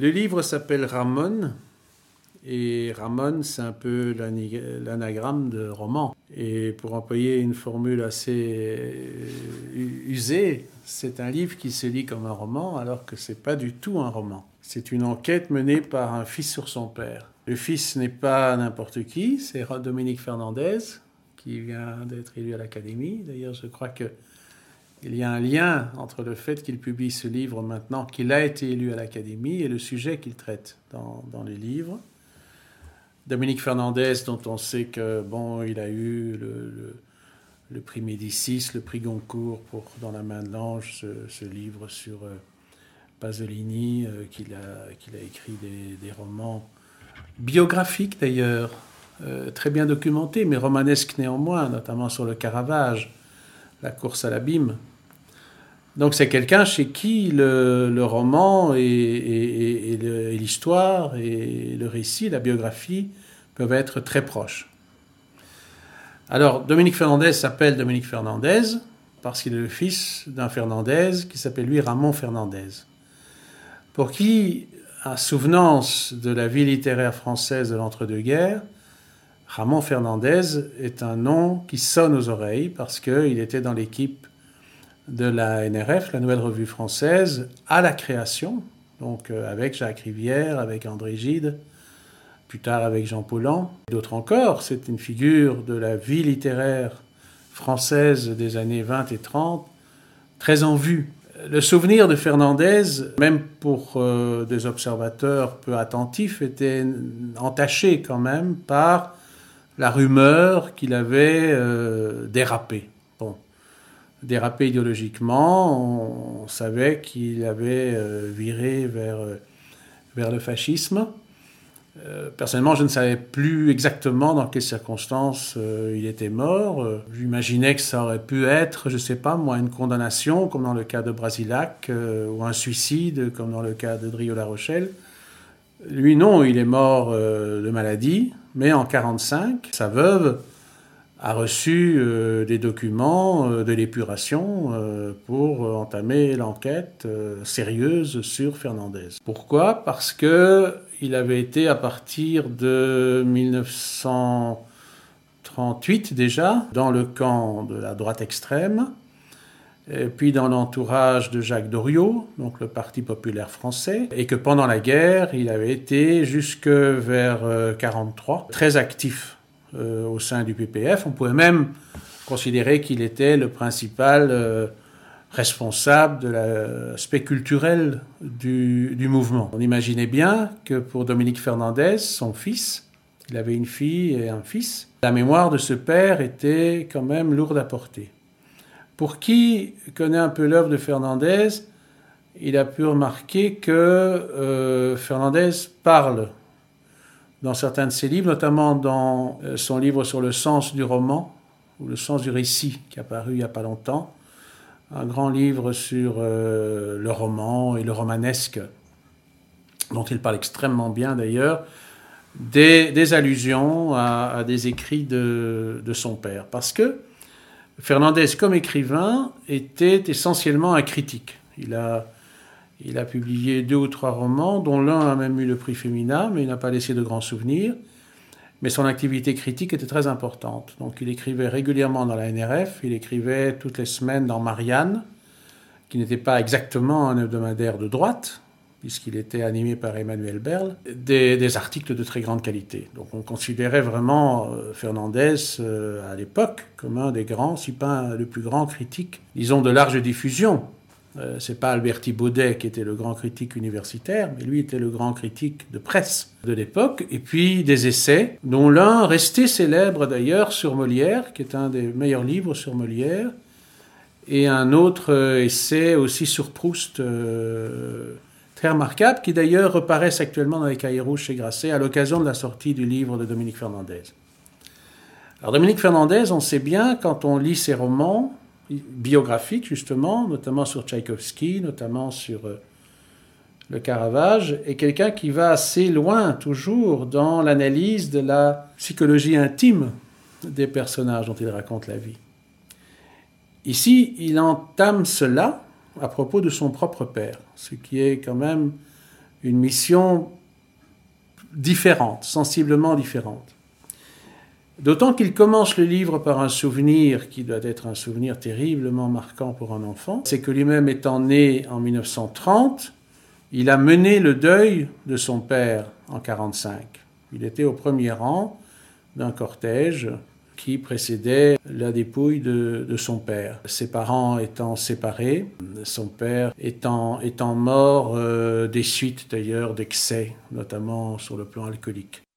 Le livre s'appelle Ramon. Et Ramon, c'est un peu l'anagramme de roman. Et pour employer une formule assez usée, c'est un livre qui se lit comme un roman, alors que ce n'est pas du tout un roman. C'est une enquête menée par un fils sur son père. Le fils n'est pas n'importe qui, c'est Dominique Fernandez, qui vient d'être élu à l'Académie. D'ailleurs, je crois que il y a un lien entre le fait qu'il publie ce livre maintenant qu'il a été élu à l'Académie et le sujet qu'il traite dans, dans, les livres. Dominique Fernandez, dont on sait que bon, il a eu le, le, prix Médicis, le prix Goncourt pour Dans la main de l'ange, ce, livre sur euh, Pasolini, euh, qu'il a, a écrit des, des, romans biographiques d'ailleurs, euh, très bien documentés, mais romanesques néanmoins, notamment sur le Caravage, la course à l'abîme. Donc c'est quelqu'un chez qui le, roman et, l'histoire et le récit, la biographie peuvent être très proches. Alors Dominique Fernandez s'appelle Dominique Fernandez parce qu'il est le fils d'un Fernandez qui s'appelle lui Ramon Fernandez, pour qui, à souvenance de la vie littéraire française de l'entre-deux-guerres, Ramon Fernandez est un nom qui sonne aux oreilles parce qu'il était dans l'équipe de la NRF, la Nouvelle Revue Française, à la création, donc euh, avec Jacques Rivière, avec André Gide, plus tard avec Jean Paulhan, d'autres encore. C'est une figure de la vie littéraire française des années 20 et 30, très en vue. Le souvenir de Fernandez, même pour euh, des observateurs peu attentifs, était entaché quand même par la rumeur qu'il avait euh, dérapé dérapé idéologiquement. On, savait qu'il avait euh, viré vers, euh, vers le fascisme. Personnellement, je ne savais plus exactement dans quelles circonstances il était mort. J'imaginais que ça aurait pu être, je ne sais pas, moi, une condamnation, comme dans le cas de Brasilac, ou un suicide, comme dans le cas de Drio-La Rochelle. Lui, non, il est mort de maladie, mais en 1945, sa veuve a reçu euh, des documents euh, de l'épuration euh, pour entamer l'enquête sérieuse sur Fernandez. Pourquoi? Parce que il avait été à partir de 1938 déjà dans le camp de la droite extrême, puis dans l'entourage de Jacques Doriot, donc le Parti populaire français, et que pendant la guerre, il avait été jusque vers 43 très actif euh, au sein du PPF. On pouvait même considérer qu'il était le principal euh, responsable de l'aspect culturel du, du, mouvement. On imaginait bien que pour Dominique Fernandez, son fils, il avait une fille et un fils, la mémoire de ce père était quand même lourde à porter. Pour qui connaît un peu l'œuvre de Fernandez, il a pu remarquer que euh, Fernandez parle dans certains de ses livres, notamment dans euh, son livre sur le sens du roman, ou le sens du récit, qui a paru il n'y a pas longtemps, un grand livre sur euh, le roman et le romanesque, dont il parle extrêmement bien d'ailleurs, des, allusions à, des écrits de, de, son père. Parce que Fernandez, comme écrivain, était essentiellement un critique. Il a il a publié deux ou trois romans, dont l'un a même eu le prix Femina, mais il n'a pas laissé de grands souvenirs. Mais son activité critique était très importante. Donc il écrivait régulièrement dans la NRF, il écrivait toutes les semaines dans Marianne, qui n'était pas exactement un hebdomadaire de droite, puisqu'il était animé par Emmanuel Berle, des, articles de très grande qualité. Donc on considérait vraiment euh, Fernandez euh, à l'époque comme un des grands, si pas le plus grand critique, disons de large diffusion euh, c'est pas Alberti Baudet qui était le grand critique universitaire, mais lui était le grand critique de presse de l'époque, et puis des essais, dont l'un resté célèbre d'ailleurs sur Molière, qui est un des meilleurs livres sur Molière, et un autre euh, essai aussi sur Proust, très remarquable, qui d'ailleurs reparaissent actuellement dans les cahiers rouges chez Grasset à l'occasion de la sortie du livre de Dominique Fernandez. Alors Dominique Fernandez, on sait bien, quand on lit ses romans, biographique justement, notamment sur Tchaïkovski, notamment sur euh, le Caravage, est quelqu'un qui va assez loin toujours dans l'analyse de la psychologie intime des personnages dont il raconte la vie. Ici, il entame cela à propos de son propre père, ce qui est quand même une mission différente, sensiblement différente. D'autant qu'il commence le livre par un souvenir qui doit être un souvenir terriblement marquant pour un enfant. C'est que lui-même étant né en 1930, il a mené le deuil de son père en 1945. Il était au premier rang d'un cortège qui précédait la dépouille de, son père. Ses parents étant séparés, son père étant, étant mort euh, des suites d'ailleurs d'excès, notamment sur le plan alcoolique.